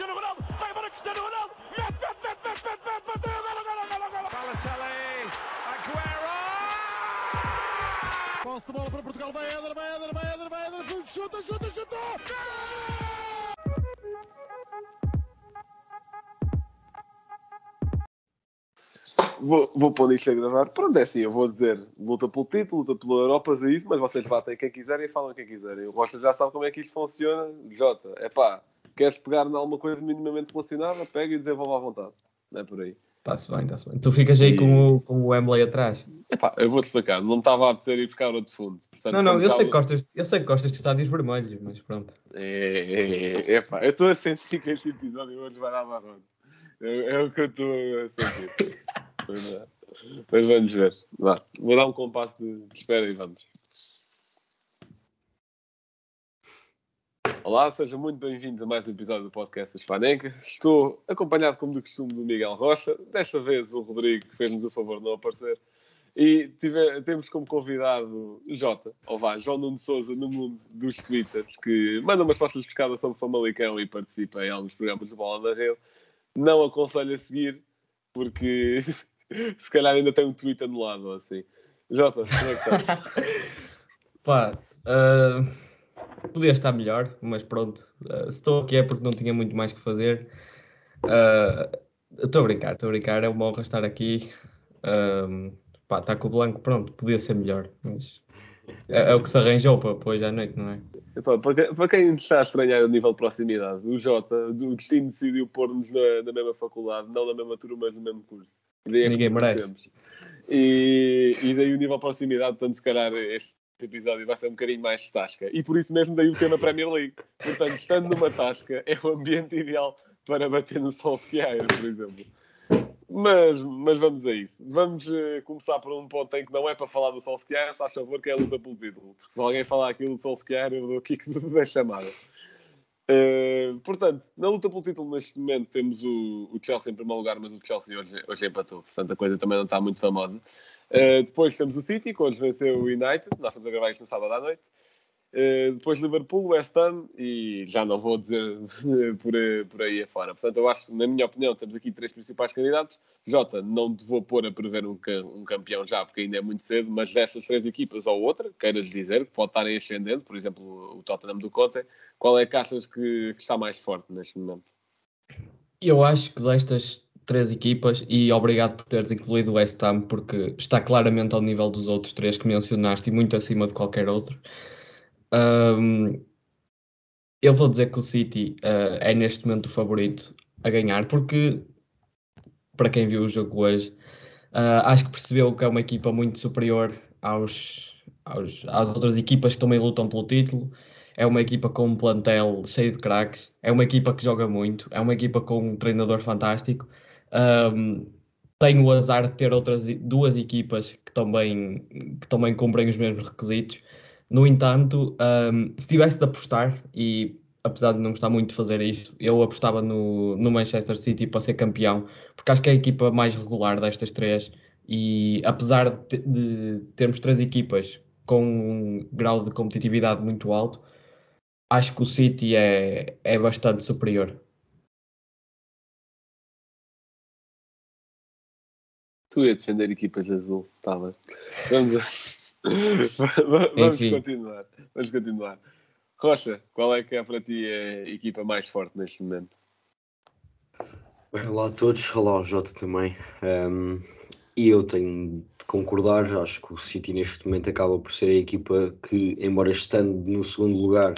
Cristiano Ronaldo, vai embora Cristiano Ronaldo, mete, mete, mete, mete, mete, mete, bateu, golo, golo, golo, golo. Balotelli, Aguero! Posse de bola para Portugal, vai Éder, vai Éder, vai Éder, vai Éder, chuta, chuta, chuta! Vou, vou pôr isto a gravar. Pronto, é assim, eu vou dizer luta pelo título, luta pela Europa, é isso, mas vocês batem quem quiserem e falam quem quiserem. O Rocha já sabe como é que isto funciona. Jota, é pá, queres pegar em alguma coisa minimamente relacionada? Pega e desenvolve à vontade. Não é por aí. Está-se bem, está-se bem. Tu ficas aí E- com, o, com o Embley atrás. Epá, eu vou-te explicar. Não estava a apetecer ir buscar outro fundo. Portanto, Não, não, eu sei, que estava- gostas, eu sei que gostas de estádios vermelhos, mas pronto. É, é, é, eu estou a sentir que este episódio hoje vai dar marrom. É, é o que eu estou a sentir. Pois é. Mas vamos ver. Vá, vou dar um compasso de espera e vamos. Olá, sejam muito bem-vindos a mais um episódio do podcast Hispaneca. Estou acompanhado, como do costume, do Miguel Rocha. Desta vez o Rodrigo fez-nos o favor de não aparecer. E tive- temos como convidado Jota, ou vá, João Nuno Souza, no mundo dos Twitters, que manda umas pastas de pescada sobre Famalicão e participa em alguns programas de bola na rede. Não aconselho a seguir, porque se calhar ainda tem um tweet anulado assim. Jota, como é que estás? Pá, ah, podia estar melhor, mas pronto. se estou aqui é porque não tinha muito mais que fazer. Ah, Estou a brincar, estou a brincar. É uma honra estar aqui. Ah, pá, está com o Blanco, pronto, podia ser melhor, mas é, é o que se arranjou para hoje à noite, não é? Epá, para, quem, para quem está a estranhar o nível de proximidade, o Jota, o destino decidiu pôr-nos na, na mesma faculdade, não na mesma turma, mas no mesmo curso. Ninguém merece. E, e daí o nível de proximidade, portanto, se calhar este episódio vai ser um bocadinho mais tasca. E por isso mesmo daí o tema Premier League. Portanto, estando numa tasca, é o ambiente ideal para bater no Solskjaer, por exemplo. Mas, mas vamos a isso. Vamos eh, começar por um ponto em que não é para falar do Solskjaer, se faz favor, que é a luta pelo título. Porque se alguém falar aquilo do Solskjaer, eu dou o kick da chamada. Eh, portanto, na luta pelo título, neste momento, temos o, o Chelsea em primeiro lugar, mas o Chelsea hoje, hoje empatou. Portanto, a coisa também não está muito famosa. Eh, depois temos o City, que hoje venceu o United. Nós estamos a gravar isto no sábado à noite. Uh, depois Liverpool, West Ham e já não vou dizer por, aí- por aí afora. Portanto, eu acho na minha opinião, temos aqui três principais candidatos. Jota, não te vou pôr a prever um, um campeão já, porque ainda é muito cedo, mas destas três equipas ou outra, queiras dizer, que pode estar em ascendente, por exemplo, o, o Tottenham do Conte, qual é que achas que, que está mais forte neste momento? Eu acho que destas três equipas, e obrigado por teres incluído o West Ham, porque está claramente ao nível dos outros três que mencionaste e muito acima de qualquer outro. Ahm, eu vou dizer que o City ah, é neste momento o favorito a ganhar, porque para quem viu o jogo hoje, ah, acho que percebeu que é uma equipa muito superior aos, aos- às outras equipas que também lutam pelo título. É uma equipa com um plantel cheio de craques, é uma equipa que joga muito, é uma equipa com um treinador fantástico. Tem o azar de ter outras duas equipas que também, que também cumprem os mesmos requisitos. No entanto, ahm, se tivesse de apostar, e apesar de não gostar muito de fazer isto, eu apostava no, no Manchester City para ser campeão, porque acho que é a equipa mais regular destas três. E apesar de, de termos três equipas com um grau de competitividade muito alto, acho que o City é, é bastante superior. Tu ia defender equipas azul, está bem. Vamos, a- vamos Enfim. continuar. Vamos continuar. Rocha, qual é que é para ti a equipa mais forte neste momento? Olá a todos, olá ao Jota também. Ahm, e eu tenho de concordar, acho que o City neste momento acaba por ser a equipa que, embora estando no segundo lugar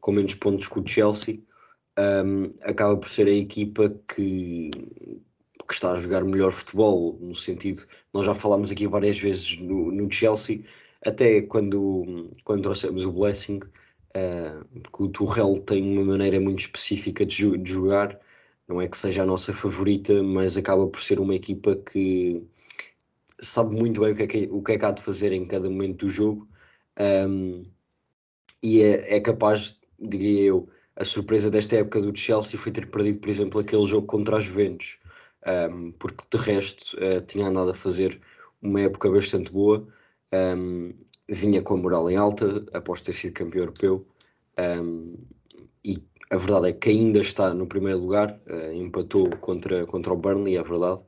com menos pontos que o Chelsea, ahm, acaba por ser a equipa que, que está a jogar melhor futebol, no sentido, nós já falámos aqui várias vezes no, no Chelsea, até quando, quando trouxemos o Blessing, ah, porque o Tuchel tem uma maneira muito específica de, de jogar, não é que seja a nossa favorita, mas acaba por ser uma equipa que sabe muito bem o que é que, o que, é que há de fazer em cada momento do jogo um, e é, é capaz, diria eu, a surpresa desta época do Chelsea foi ter perdido, por exemplo, aquele jogo contra a Juventus, um, porque de resto uh, tinha andado a fazer uma época bastante boa, um, vinha com a moral em alta após ter sido campeão europeu. Um, e a verdade é que ainda está no primeiro lugar, uh, empatou contra, contra o Burnley, é verdade,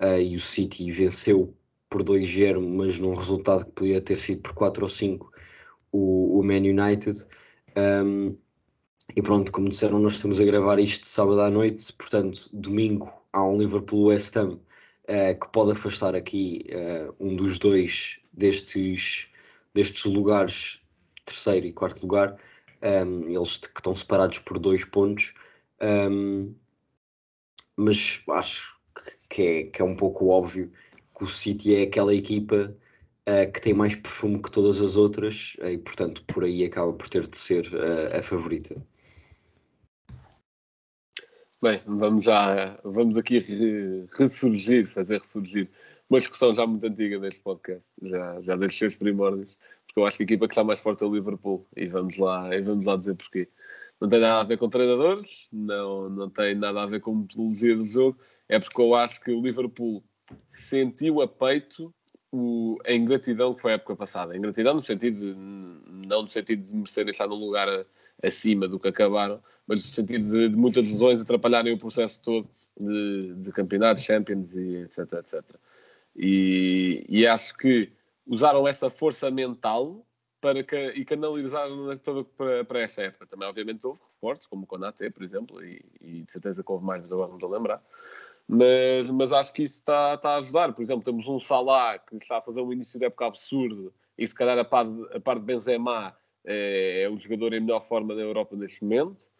uh, e o City venceu por 2-0, mas num resultado que podia ter sido por 4 ou 5 o, o Man United. Um, e pronto, como disseram, nós estamos a gravar isto sábado à noite, portanto, domingo há um Liverpool West Ham uh, que pode afastar aqui um dos dois destes, destes lugares, terceiro e quarto lugar, um, eles que estão separados por dois pontos, um, mas acho que é, que é um pouco óbvio que o City é aquela equipa uh, que tem mais perfume que todas as outras e, portanto, por aí acaba por ter de ser a favorita. Bem, vamos já, vamos aqui ressurgir, fazer ressurgir uma discussão já muito antiga neste podcast, já, já desde os seus primórdios, porque eu acho que a equipa que está mais forte é o Liverpool e vamos lá, e vamos lá dizer porquê. Não tem nada a ver com treinadores, não, não tem nada a ver com metodologia do jogo, é porque eu acho que o Liverpool sentiu a peito o, a ingratidão que foi a época passada. A ingratidão no sentido de, não no sentido de merecerem estar num lugar a, acima do que acabaram, mas no sentido de, de muitas lesões atrapalharem o processo todo de, de campeonato, Champions e etc, etc. E, e, acho que usaram essa força mental para que, e canalizaram toda para, para esta época. Também, obviamente, houve reportes, como o Konaté, por exemplo, e, e, de certeza que houve mais, mas agora não estou a lembrar. Mas, mas acho que isso está, está a ajudar. Por exemplo, temos um Salah que está a fazer um início de época absurdo e se calhar a par de, a par de Benzema é, é o jogador em melhor forma da Europa neste momento.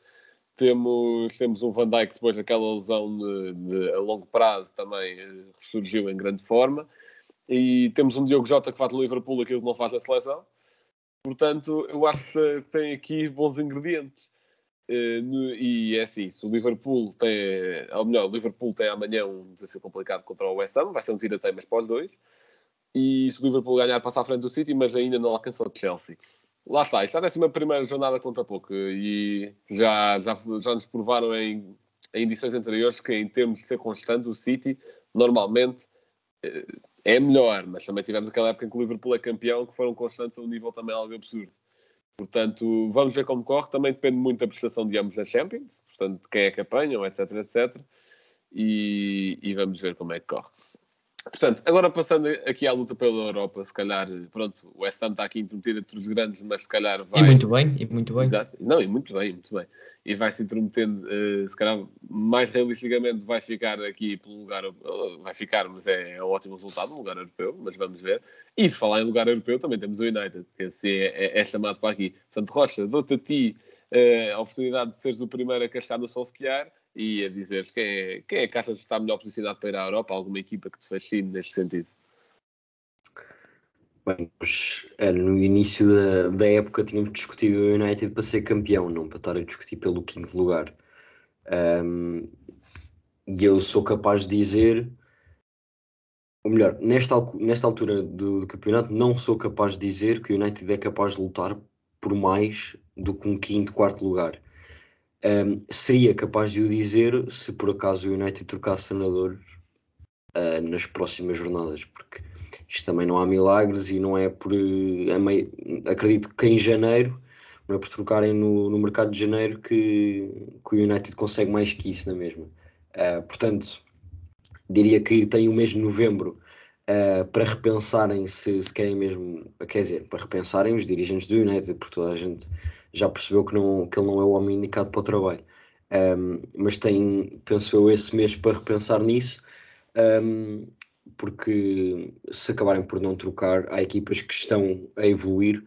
Temos, temos um Van Dijk depois daquela lesão de, de, a longo prazo também eh, ressurgiu em grande forma. E temos um Diogo Jota que faz no Liverpool aquilo que não faz na seleção. Portanto, eu acho que tem aqui bons ingredientes. Eh, e é assim, se o Liverpool tem, ou melhor, o Liverpool tem amanhã um desafio complicado contra o West Ham, vai ser um tira-teimas para os dois. E se o Liverpool ganhar, passa à frente do City, mas ainda não alcançou o Chelsea lá está, isto é a primeira jornada conta pouco e já, já, já nos provaram em, em edições anteriores que em termos de ser constante o City normalmente eh, é melhor, mas também tivemos aquela época em que o Liverpool é campeão que foram constantes a um nível também algo absurdo. Portanto, vamos ver como corre. Também depende muito da prestação de ambos na Champions, portanto, quem é que apanham, etc, etc. E, e vamos ver como é que corre. Portanto, agora passando aqui à luta pela Europa, se calhar, pronto, o West Ham está aqui intrometido entre os grandes, mas se calhar vai... E muito bem, e muito bem. Exato, não, e muito bem, muito bem. E vai se intrometendo, uh, se calhar, mais realisticamente vai ficar aqui pelo lugar, uh, vai ficar, mas é, é, um ótimo resultado, um lugar europeu, mas vamos ver. E falar em lugar europeu também temos o United, que assim é, é, é chamado para aqui. Portanto, Rocha, dou-te a ti uh, a oportunidade de seres o primeiro a cascar no Solskjaer, e a dizer quem é, quem é que achas que está melhor posicionado para ir à Europa? Alguma equipa que te fascine neste sentido? Bem, eh, no início da, da época tínhamos discutido o United para ser campeão, não para estar a discutir pelo quinto lugar. Um, e eu sou capaz de dizer, ou melhor, nesta, nesta altura do, do, campeonato, não sou capaz de dizer que o United é capaz de lutar por mais do que um quinto, quarto lugar. Um, seria capaz de o dizer se por acaso o United trocasse treinador uh, nas próximas jornadas, porque isto também não há milagres e não é por. É meio, acredito que em janeiro, não é por trocarem no, no mercado de janeiro que, que o United consegue mais que isso na mesma. Uh, portanto, diria que tem o mês de novembro uh, para repensarem se, se querem mesmo, quer dizer, para repensarem os dirigentes do United, porque toda a gente já percebeu que, não, que ele não é o homem indicado para o trabalho. Um, mas tem, penso eu, esse mês para repensar nisso, um, porque se acabarem por não trocar, há equipas que estão a evoluir.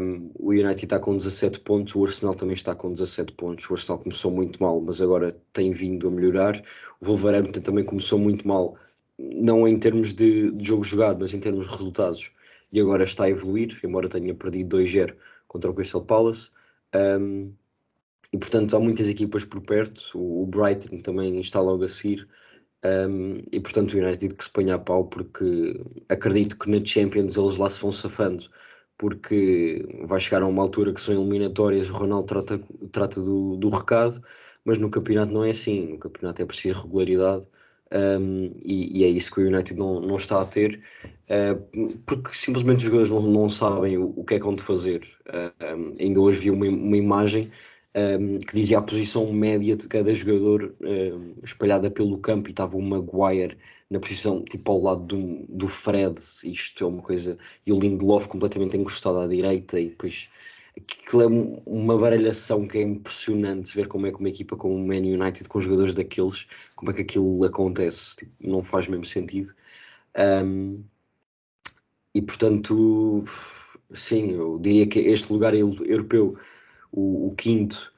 Um, o United está com 17 pontos, o Arsenal também está com 17 pontos. O Arsenal começou muito mal, mas agora tem vindo a melhorar. O Wolverhampton também começou muito mal, não em termos de, de jogo jogado, mas em termos de resultados. E agora está a evoluir, embora tenha perdido 2-0 contra o Crystal Palace. Um, e portanto há muitas equipas por perto, o, Brighton também está logo a seguir. Um, e portanto o United que se ponha a pau porque acredito que na Champions eles lá se vão safando porque vai chegar a uma altura que são eliminatórias, o Ronaldo trata, trata do, do recado, mas no campeonato não é assim, no campeonato é preciso regularidade um, e, e, é isso que o United não, não está a ter, uh, porque simplesmente os jogadores não, não sabem o, o que é que vão de fazer. Uh, um, ainda hoje vi uma, uma imagem um, que dizia a posição média de cada jogador espalhada pelo campo e estava o Maguire na posição tipo ao lado do, do Fred, isto é uma coisa, e o Lindelof completamente encostado à direita e depois uma baralhação que é impressionante ver como é que uma equipa como o Man United com jogadores daqueles, como é que aquilo acontece, tipo, não faz mesmo sentido. Um, e portanto, sim, eu diria que este lugar europeu o, o quinto.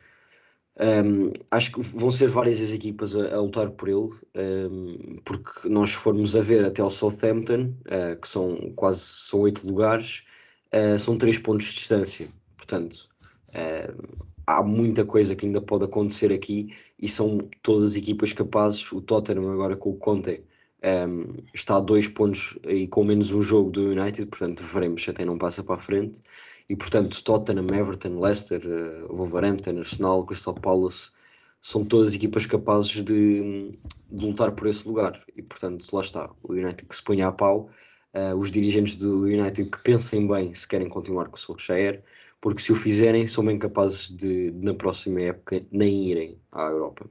Um, acho que vão ser várias as equipas a, a lutar por ele, um, porque nós formos a ver até o Southampton, uh, que são quase são oito lugares, uh, são três pontos de distância. Portanto, uh, há muita coisa que ainda pode acontecer aqui e são todas equipas capazes. O Tottenham agora com o Conte um, está a dois pontos e com menos um jogo do United, portanto veremos se até não passa para a frente. E portanto, Tottenham, Everton, Leicester, uh, Wolverhampton, Arsenal, Crystal Palace são todas equipas capazes de, de, lutar por esse lugar. E portanto, lá está, o United que se ponha a pau, uh, os dirigentes do United que pensem bem se querem continuar com o Solskjaer, porque se o fizerem, são bem capazes de, na próxima época, nem irem à Europa.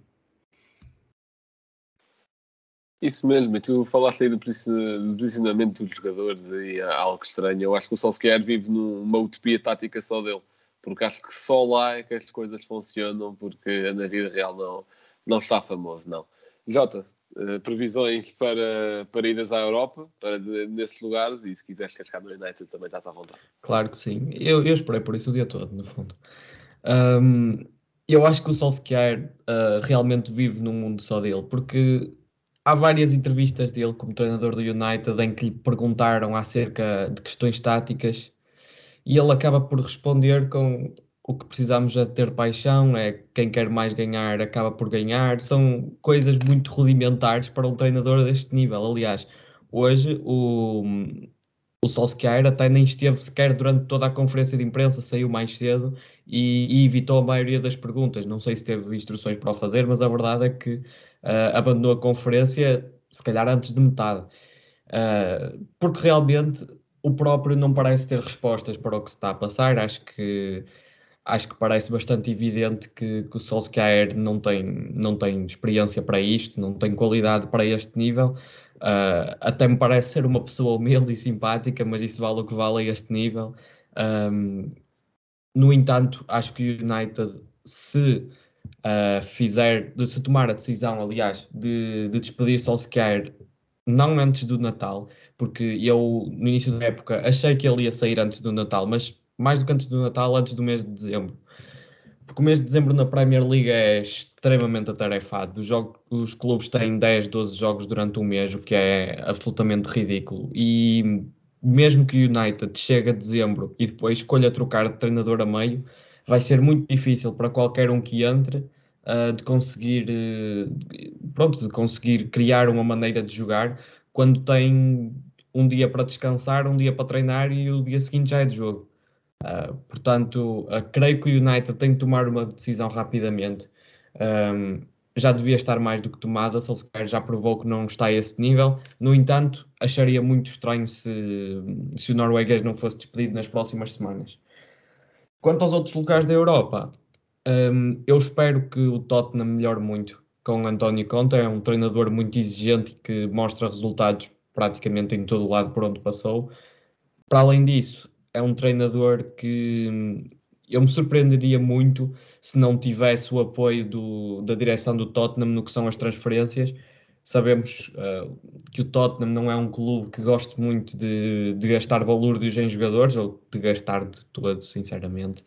Isso mesmo, e tu falaste aí do posicionamento dos jogadores e algo estranho. Eu acho que o Solskjaer vive numa utopia tática só dele, porque acho que só lá é que as coisas funcionam, porque na vida real não, não está famoso, não. Jota, uh, previsões para, para idas à Europa, para nesses lugares, e se quiseres cascar no United também estás à vontade. Claro que sim, eu, eu esperei por isso o dia todo, no fundo. Um, eu acho que o Solskjaer uh, realmente vive num mundo só dele, porque há várias entrevistas dele como treinador do United em que lhe perguntaram acerca de questões táticas e ele acaba por responder com o que precisamos é ter paixão, é quem quer mais ganhar acaba por ganhar. São coisas muito rudimentares para um treinador deste nível. Aliás, hoje o, o Solskjaer até nem esteve sequer durante toda a conferência de imprensa, saiu mais cedo e, e evitou a maioria das perguntas. Não sei se teve instruções para o fazer, mas a verdade é que uh, abandonou a conferência, se calhar antes de metade, uh, porque realmente o próprio não parece ter respostas para o que se está a passar. Acho que acho que parece bastante evidente que, que o Solskjaer não tem, não tem experiência para isto, não tem qualidade para este nível. Uh, até me parece ser uma pessoa humilde e simpática, mas isso vale o que vale a este nível. Um, no entanto, acho que o United, se uh, fizer, se tomar a decisão, aliás, de, de despedir Solskjaer não antes do Natal, porque eu no início da época achei que ele ia sair antes do Natal, mas mais do que antes do Natal, antes do mês de dezembro. Porque o mês de dezembro na Premier League é extremamente atarefado. Os, jogos, os clubes têm 10, 12 jogos durante um mês, o que é absolutamente ridículo. E mesmo que o United chegue a dezembro e depois escolha trocar de treinador a meio, vai ser muito difícil para qualquer um que entre uh, de conseguir uh, pronto, de conseguir criar uma maneira de jogar quando tem um dia para descansar, um dia para treinar e o dia seguinte já é de jogo. Uh, portanto, creio que o United tem de tomar uma decisão rapidamente. Um, já devia estar mais do que tomada, Solskjaer já provou que não está a esse nível. No entanto, acharia muito estranho se, se o norueguês não fosse despedido nas próximas semanas. Quanto aos outros lugares da Europa, um, eu espero que o Tottenham melhore muito com António Conte. É um treinador muito exigente que mostra resultados praticamente em todo o lado por onde passou. Para além disso, é um treinador que hum, eu me surpreenderia muito se não tivesse o apoio do, da direção do Tottenham no que são as transferências Sabemos uh, que o Tottenham não é um clube que goste muito de, de gastar balúrdios em jogadores, ou de gastar de todo, sinceramente.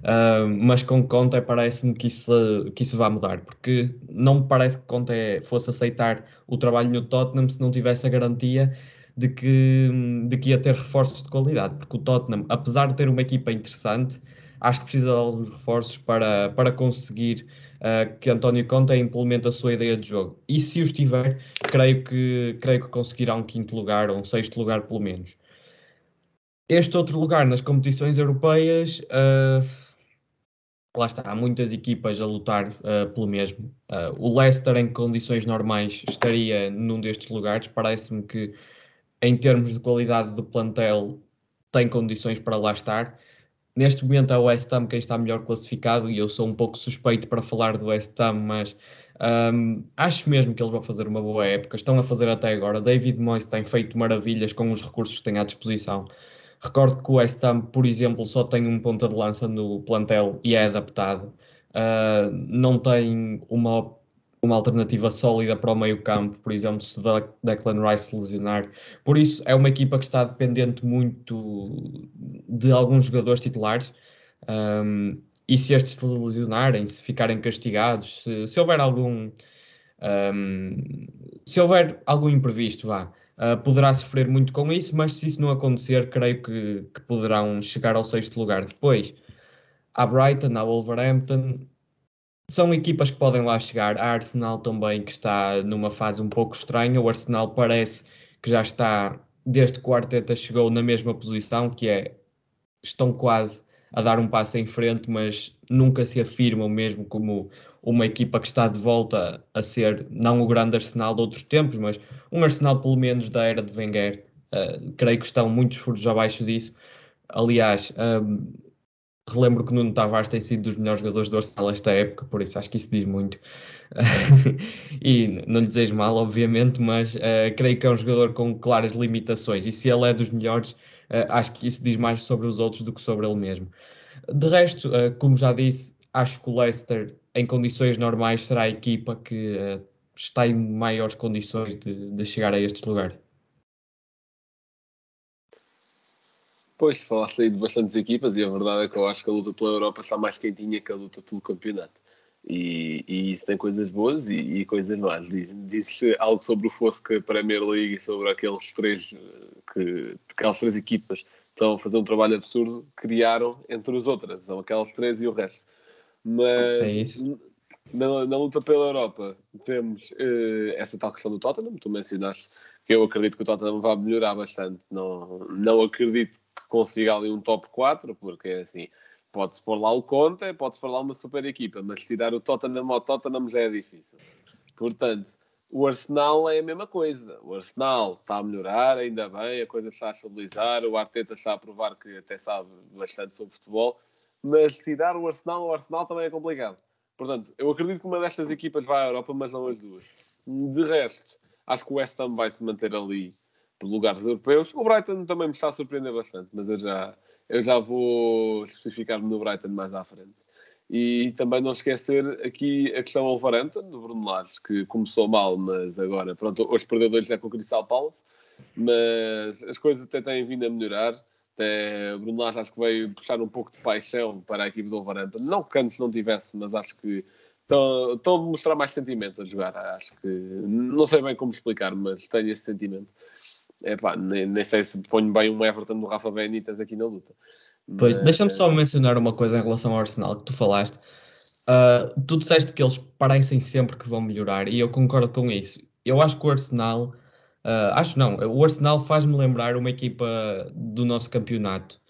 Uh, mas com Conte parece-me que isso, que isso vai mudar, porque não me parece que Conte fosse aceitar o trabalho no Tottenham se não tivesse a garantia de que, de que ia ter reforços de qualidade, porque o Tottenham, apesar de ter uma equipa interessante, acho que precisa de alguns reforços para, para conseguir uh, que António Conte implemente a sua ideia de jogo. E se os tiver, creio que, creio que conseguirá um quinto lugar ou um sexto lugar, pelo menos. Este outro lugar nas competições europeias, uh, lá está, há muitas equipas a lutar uh, pelo mesmo. O Leicester, em condições normais, estaria num destes lugares. Parece-me que, em termos de qualidade do plantel, tem condições para lá estar. neste momento é o West Ham quem está melhor classificado e eu sou um pouco suspeito para falar do West Ham, mas um, acho mesmo que eles vão fazer uma boa época. Estão a fazer até agora. David Moyes tem feito maravilhas com os recursos que tem à disposição. Recordo que o West Ham, por exemplo, só tem um ponta de lança no plantel e é adaptado. Uh, não tem uma, uma alternativa sólida para o meio campo, por exemplo, se Declan Rice lesionar. Por isso, é uma equipa que está dependente muito de alguns jogadores titulares. Um, e se estes se lesionarem, se ficarem castigados, se, se houver algum um, se houver algum imprevisto, vá, uh, poderá sofrer muito com isso, mas se isso não acontecer, creio que, que poderão chegar ao sexto lugar depois. A Brighton, a Wolverhampton, são equipas que podem lá chegar. A Arsenal também, que está numa fase um pouco estranha. O Arsenal parece que já está, desde que o Arteta chegou, na mesma posição, que é estão quase a dar um passo em frente, mas nunca se afirmam mesmo como uma equipa que está de volta a ser não o grande Arsenal de outros tempos, mas um Arsenal pelo menos da era de Wenger. Uh, creio que estão muitos furos abaixo disso. Aliás, um, relembro que Nuno Tavares tem sido dos melhores jogadores do Arsenal esta época, por isso acho que isso diz muito. e não lhe desejo mal, obviamente, mas uh, creio que é um jogador com claras limitações. E se ele é dos melhores, Uh, acho que isso diz mais sobre os outros do que sobre ele mesmo. De resto, uh, como já disse, acho que o Leicester, em condições normais, será a equipa que está em maiores condições de, de chegar a este lugar. Pois, falaste aí de bastantes equipas e a verdade é que eu acho que a luta pela Europa está mais quentinha que a luta pelo campeonato. E, e isso tem coisas boas e, e coisas más. Diz, dizes algo sobre o Fosca Premier League e sobre aqueles três que aquelas três equipas estão a fazer um trabalho absurdo, criaram entre as outras, são aquelas três e o resto. Mas é na, na, luta pela Europa temos uh, essa tal questão do Tottenham, tu mencionaste que eu acredito que o Tottenham vai melhorar bastante. Não, não acredito consiga ali um top 4, porque assim, pode-se pôr lá o Conte, pode-se pôr lá uma super equipa, mas tirar o Tottenham ao Tottenham já é difícil. Portanto, o Arsenal é a mesma coisa. O Arsenal está a melhorar, ainda bem, a coisa está a estabilizar, o Arteta está a provar que até sabe bastante sobre futebol, mas tirar o Arsenal ao Arsenal também é complicado. Portanto, eu acredito que uma destas equipas vai à Europa, mas não as duas. De resto, acho que o West Ham vai se manter ali lugares europeus. O Brighton também me está a surpreender bastante, mas eu já, eu já vou especificar-me no Brighton mais à frente. E também não esquecer aqui a questão Wolverhampton, do Bruno Lares, que começou mal, mas agora, pronto, hoje perdeu dois é com o Crystal Palace, mas as coisas até têm vindo a melhorar. Até Bruno Lares acho que veio puxar um pouco de paixão para a equipe do Wolverhampton. Não que antes não tivesse, mas acho que estão, estão a mostrar mais sentimento a jogar. Acho que, não sei bem como explicar, mas tenho esse sentimento. É pá, nem, nem sei se ponho bem um Everton do Rafa Benítez aqui na luta. Pois, deixa-me só mencionar uma coisa em relação ao Arsenal que tu falaste. Uh, tu disseste que eles parecem sempre que vão melhorar e eu concordo com isso. Eu acho que o Arsenal, uh, acho não, o Arsenal faz-me lembrar uma equipa do nosso campeonato,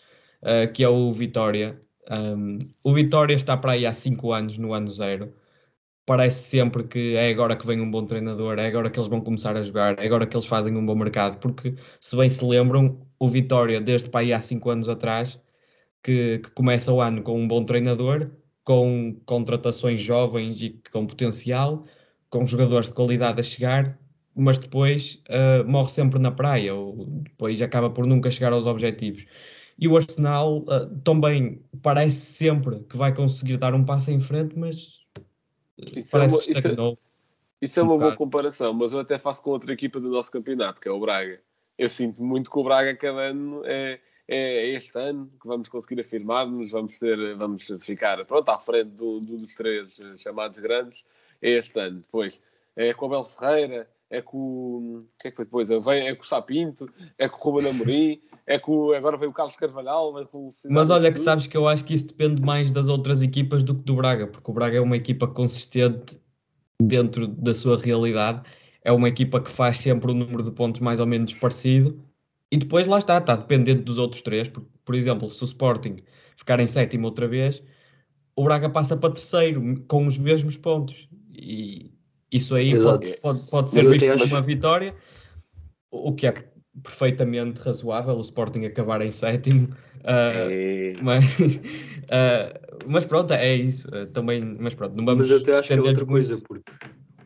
uh, que é o Vitória. Um, o Vitória está para aí há 5 anos, no ano zero. Parece sempre que é agora que vem um bom treinador, é agora que eles vão começar a jogar, é agora que eles fazem um bom mercado, porque se bem se lembram, o Vitória, desde para aí há 5 anos atrás, que, que começa o ano com um bom treinador, com contratações jovens e com potencial, com jogadores de qualidade a chegar, mas depois uh, morre sempre na praia, ou depois acaba por nunca chegar aos objetivos. E o Arsenal uh, também parece sempre que vai conseguir dar um passo em frente, mas isso parece é uma, que estagnou. Isso é, é uma boa comparação, mas eu até faço com outra equipa do nosso campeonato, que é o Braga. Eu sinto muito que o Braga cada ano é, é este ano que vamos conseguir afirmar-nos, vamos, ser, vamos ficar pronto, à frente do, do, dos três eh, chamados grandes, é este ano. Depois é com o Abel Ferreira, é com o que é que foi depois? É, é com o Sapinto, é com o Ruben Amorim, é com agora veio o Carlos Carvalhal, com o Mas olha que sabes que eu acho que isso depende mais das outras equipas do que do Braga, porque o Braga é uma equipa consistente dentro da sua realidade, é uma equipa que faz sempre um número de pontos mais ou menos parecido e depois lá está, está dependente dos outros três. Por, por exemplo, se o Sporting ficar em sétimo outra vez, o Braga passa para terceiro com os mesmos pontos. E isso aí pode, pode, pode, ser visto como uma vitória, o que é perfeitamente razoável o Sporting acabar em sétimo. Uh, É. mas, uh, mas pronto, é isso. uh, também, mas pronto, não vamos Mas eu até acho que é outra coisa, porque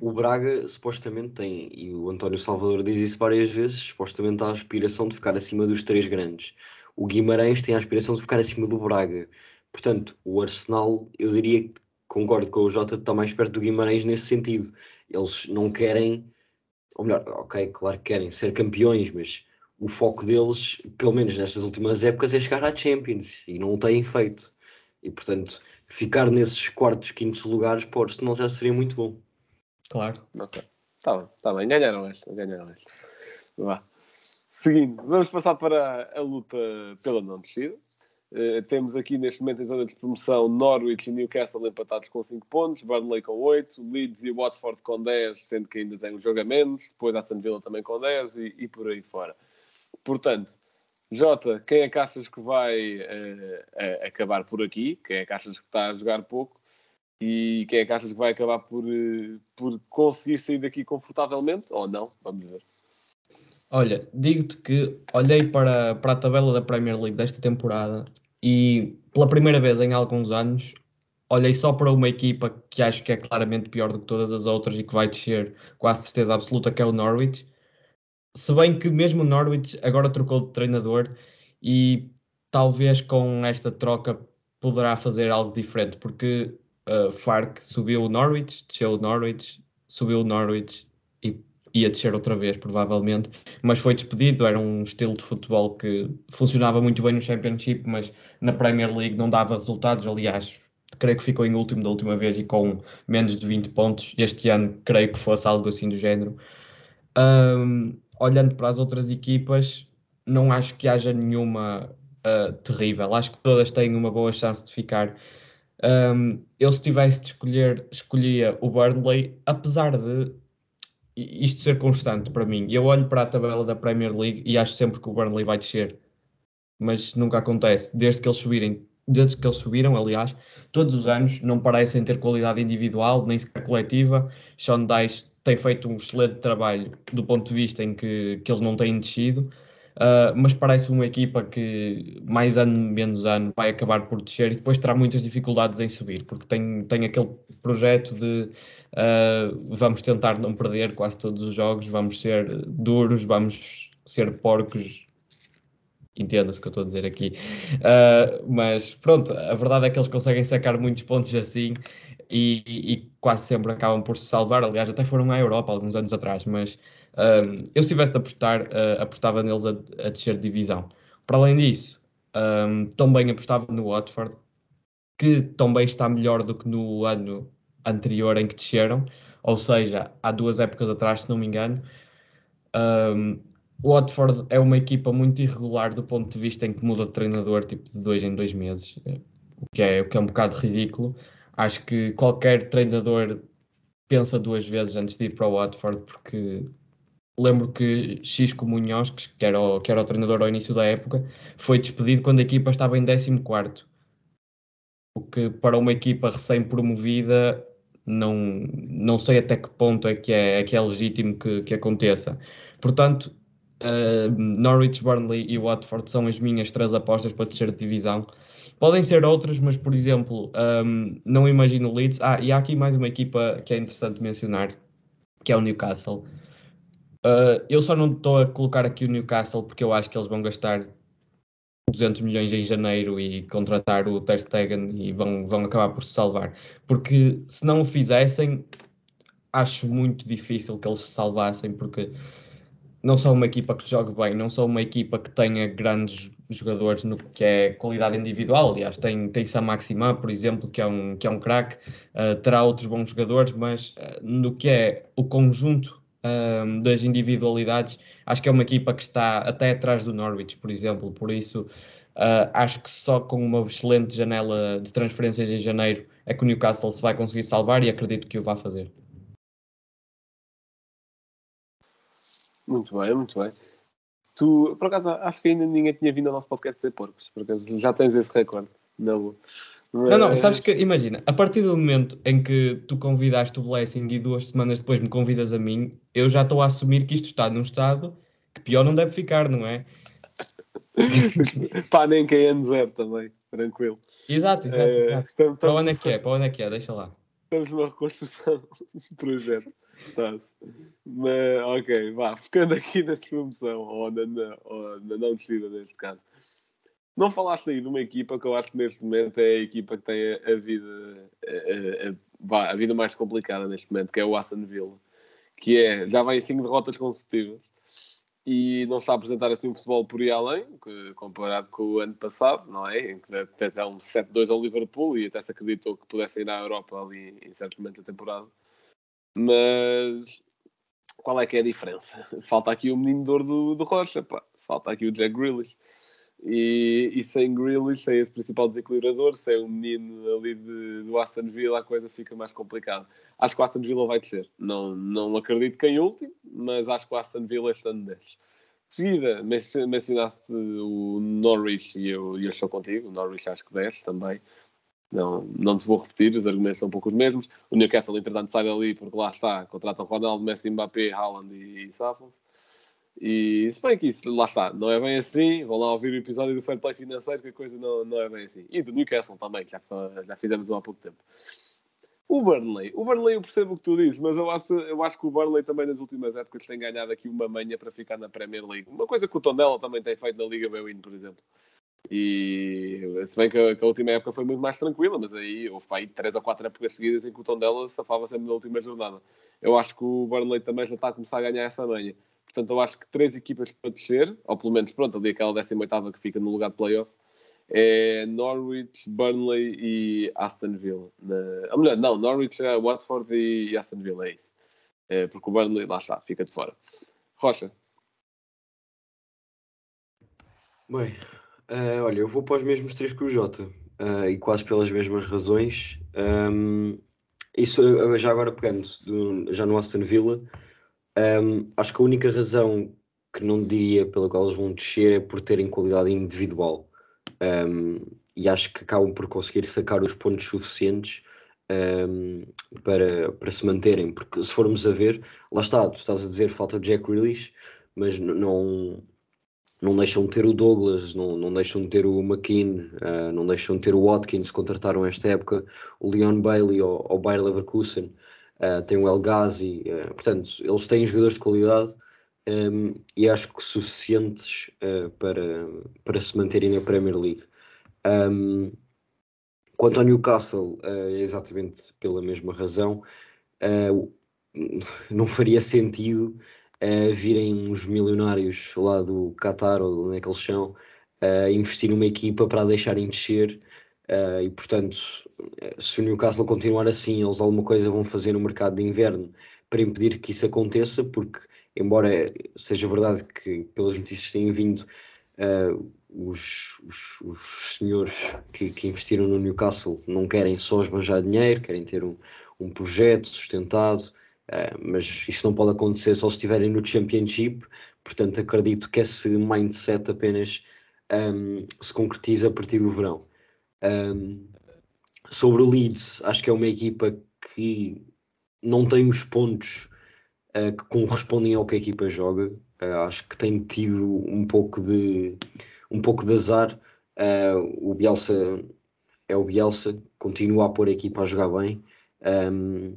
o Braga supostamente tem, e o António Salvador diz isso várias vezes, supostamente há a aspiração de ficar acima dos três grandes. O Guimarães tem a aspiração de ficar acima do Braga. Portanto, o Arsenal, eu diria que concordo com o Jota, está mais perto do Guimarães nesse sentido. Eles não querem, ou melhor, ok, claro que querem ser campeões, mas o foco deles, pelo menos nestas últimas épocas, é chegar à Champions e não o têm feito. E portanto, ficar nesses quartos, quintos lugares para o Arsenal já seria muito bom. Claro. Ok. Tá bem, tá bem. Ganharam esta, ganharam esta. Vá. Seguindo, vamos passar para a luta pela não descida. Eh, temos aqui neste momento em zona de promoção Norwich e Newcastle empatados com 5 pontos, Burnley com 8, Leeds e Watford com 10, sendo que ainda tem um jogo a menos, depois Aston Villa também com 10 e, e por aí fora. Portanto, Jota, quem é que achas que vai a- acabar por aqui? Quem é que achas que está a jogar pouco? E quem é que achas que vai acabar por, eh, por conseguir sair daqui confortavelmente? Ou não? Vamos ver. Olha, digo-te que olhei para, para a tabela da Premier League desta temporada e pela primeira vez em alguns anos olhei só para uma equipa que acho que é claramente pior do que todas as outras e que vai descer com a certeza absoluta, que é o Norwich. Se bem que mesmo o Norwich agora trocou de treinador e talvez com esta troca poderá fazer algo diferente, porque uh, subiu o Norwich, desceu o Norwich, subiu o Norwich ia descer outra vez, provavelmente, mas foi despedido. Era um estilo de futebol que funcionava muito bem no Championship, mas na Premier League não dava resultados. Aliás, creio que ficou em último da última vez e com menos de 20 pontos. Este ano, creio que fosse algo assim do género. Um, olhando para as outras equipas, não acho que haja nenhuma uh, terrível. Acho que todas têm uma boa chance de ficar. Um, eu, se tivesse de escolher, escolhia o Burnley, apesar de isto ser constante para mim. Eu olho para a tabela da Premier League e acho sempre que o Burnley vai descer, mas nunca acontece. Desde que eles subirem, desde que eles subiram, aliás, todos os anos não parecem ter qualidade individual nem sequer coletiva. Sean Dyche tem feito um excelente trabalho do ponto de vista em que, que eles não têm descido. Uh, mas parece uma equipa que mais ano menos ano vai acabar por descer e depois terá muitas dificuldades em subir, porque tem, tem aquele projeto de uh, vamos tentar não perder quase todos os jogos, vamos ser duros, vamos ser porcos, entenda-se o que eu estou a dizer aqui, uh, mas pronto, a verdade é que eles conseguem sacar muitos pontos assim e, e quase sempre acabam por se salvar, aliás até foram à Europa alguns anos atrás, mas um, eu se tivesse de apostar, uh, apostava neles a, a, descer de divisão. Para além disso, um, também apostava no Watford, que também está melhor do que no ano anterior em que desceram, ou seja, há duas épocas atrás, se não me engano. Um, o Watford é uma equipa muito irregular do ponto de vista em que muda de treinador tipo de dois em dois meses, o que é, o que é um bocado ridículo. Acho que qualquer treinador pensa duas vezes antes de ir para o Watford, porque lembro que Xisco Munhoz, que era, o, que era o treinador ao início da época, foi despedido quando a equipa estava em 14 o que para uma equipa recém-promovida não, não sei até que ponto é que é, é, que é legítimo que, que aconteça. Portanto, uh, Norwich, Burnley e Watford são as minhas três apostas para terceira divisão. Podem ser outras, mas por exemplo, um, não imagino Leeds. Ah, e há aqui mais uma equipa que é interessante mencionar, que é o Newcastle. Uh, eu só não estou a colocar aqui o Newcastle porque eu acho que eles vão gastar 200 milhões em janeiro e contratar o Ter Stegen e vão, vão acabar por se salvar. Porque se não o fizessem, acho muito difícil que eles se salvassem, porque não são uma equipa que jogue bem, não são uma equipa que tenha grandes jogadores no que é qualidade individual. Aliás, tem, tem Sam Maxima, por exemplo, que é um, que é um craque, uh, terá outros bons jogadores, mas uh, no que é o conjunto um, das individualidades, acho que é uma equipa que está até atrás do Norwich, por exemplo, por isso uh, acho que só com uma excelente janela de transferências em janeiro é que o Newcastle se vai conseguir salvar e acredito que o vai fazer. Muito bem, muito bem. Tu, por acaso, acho que ainda ninguém tinha vindo ao nosso podcast ser porcos, por acaso já tens esse recorde. Não, mas... não, não, sabes que, imagina, a partir do momento em que tu convidaste o Blessing e duas semanas depois me convidas a mim, eu já estou a assumir que isto está num estado que pior não deve ficar, não é? Pá, nem quem é zero também, tranquilo. Exato, exato. Exato. estamos- Para onde é que é? Para onde é que é? Deixa lá. Estamos numa reconstrução de projeto. Tá-se. Mas, ok, vá, ficando aqui na promoção, ou na, na, ou na não descida neste caso. Não falaste aí de uma equipa que eu acho que neste momento é a equipa que tem a, a vida a, a- a- vida mais complicada neste momento, que é o Aston Villa, que é, já vai em 5 derrotas consecutivas e não está a apresentar assim um futebol por aí além, comparado com o ano passado, não é? Em que até dá um 7-2 ao Liverpool e até se acreditou que pudessem ir à Europa ali em certo momento da temporada. Mas qual é que é a diferença? Falta aqui o menino de do, do Rocha, pá. falta aqui o Jack Grealish. E, e sem Grealish, sem esse principal desequilibrador, sem o menino ali de, do Aston Villa, a coisa fica mais complicada. Acho que o Aston Villa vai descer. Não, não acredito que em último, mas acho que o Aston Villa este ano desce. De seguida, men- mencionaste o Norwich e eu, eu estou contigo. O Norwich acho que desce também. Não, não te vou repetir, os argumentos são um pouco os mesmos. O Newcastle, entretanto, sai dali porque lá está, contrata o Ronaldo, Messi, Mbappé, Haaland e, e. E se bem que isso, lá está, não é bem assim. Vão lá ouvir o episódio do Fair Play financeiro, que a coisa não, não é bem assim. E do Newcastle também, que já, já fizemos há pouco tempo. O Burnley, o Burnley eu percebo o que tu dizes, mas eu acho, eu acho que o Burnley também nas últimas épocas tem ganhado aqui uma manha para ficar na Premier League. Uma coisa que o Tondela também tem feito na Liga Bwin, por exemplo. E se bem que a, que a última época foi muito mais tranquila, mas aí houve para aí três ou quatro épocas seguidas em que o Tondela safava sempre na última jornada. Eu acho que o Burnley também já está a começar a ganhar essa manha. Portanto, eu acho que três equipas para descer, ou pelo menos, pronto, ali aquela 18 que fica no lugar de playoff, é Norwich, Burnley e Aston Villa. Na... Ou melhor, não, Norwich, é Watford e, Aston Villa, é isso. É, porque o Burnley, lá está, fica de fora. Rocha, Bem, eh, olha, eu vou para os mesmos três que o Jota eh, e quase pelas mesmas razões. Ahm, isso eh, já agora pegando do- já no Aston Villa, ahm, acho que a única razão que não diria pela qual eles vão descer é por terem qualidade individual. Ahm, e acho que acabam por conseguir sacar os pontos suficientes ahm, para, para se manterem, porque se formos a ver, lá está, tu estás a dizer falta o Jack Grealish, mas não, não deixam de ter o Douglas, não, não deixam de ter o McKean, ah, não deixam de ter o Watkins, contrataram esta época o Leon Bailey ao, ao Bayer Leverkusen, ah, tem o El Ghazi, ah, portanto, eles têm jogadores de qualidade um, e acho que suficientes ah, para, para se manterem na Premier League. Um, quanto ao Newcastle, é exatamente pela mesma razão, não faria sentido uh, virem uns milionários lá do Qatar ou de onde é que eles são uh, investir numa equipa para a deixarem descer uh, e portanto se o Newcastle continuar assim eles alguma coisa vão fazer no mercado de inverno para impedir que isso aconteça porque embora seja verdade que pelas notícias têm vindo uh, os, os, os senhores que, que investiram no Newcastle não querem só esbanjar dinheiro, querem ter um, um projeto sustentado Uh, mas isso não pode acontecer só se estiverem no Championship, portanto acredito que esse mindset apenas um, se concretiza a partir do verão. Um, sobre o Leeds, acho que é uma equipa que não tem os pontos uh, que correspondem ao que a equipa joga. Uh, acho que tem tido um pouco de um pouco de azar. o Bielsa é o Bielsa, continua a pôr a equipa a jogar bem. Um,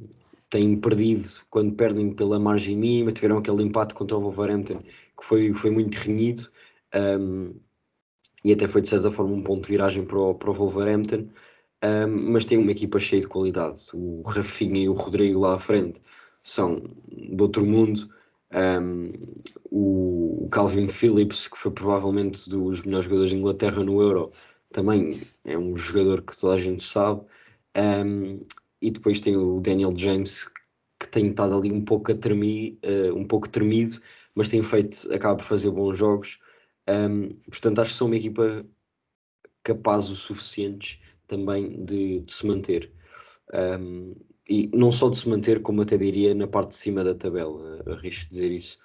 têm perdido quando perdem pela margem mínima, tiveram aquele empate contra o Wolverhampton que foi, foi muito renhido um, e até foi de certa forma um ponto de viragem para o, para o Wolverhampton, um, mas tem uma equipa cheia de qualidade. O Rafinha e o Rodrigo lá à frente são de outro mundo. Um, o Calvin Phillips, que foi provavelmente dos melhores jogadores da Inglaterra no Euro, também é um jogador que toda a gente sabe. Um, e depois tem o Daniel James que tem estado ali um pouco a uh, um pouco tremido, mas tem feito, acaba por fazer bons jogos. Um, portanto, acho que são uma equipa capaz o suficientes também de, de se manter. Um, e não só de se manter, como até diria na parte de cima da tabela, arrisco dizer isso.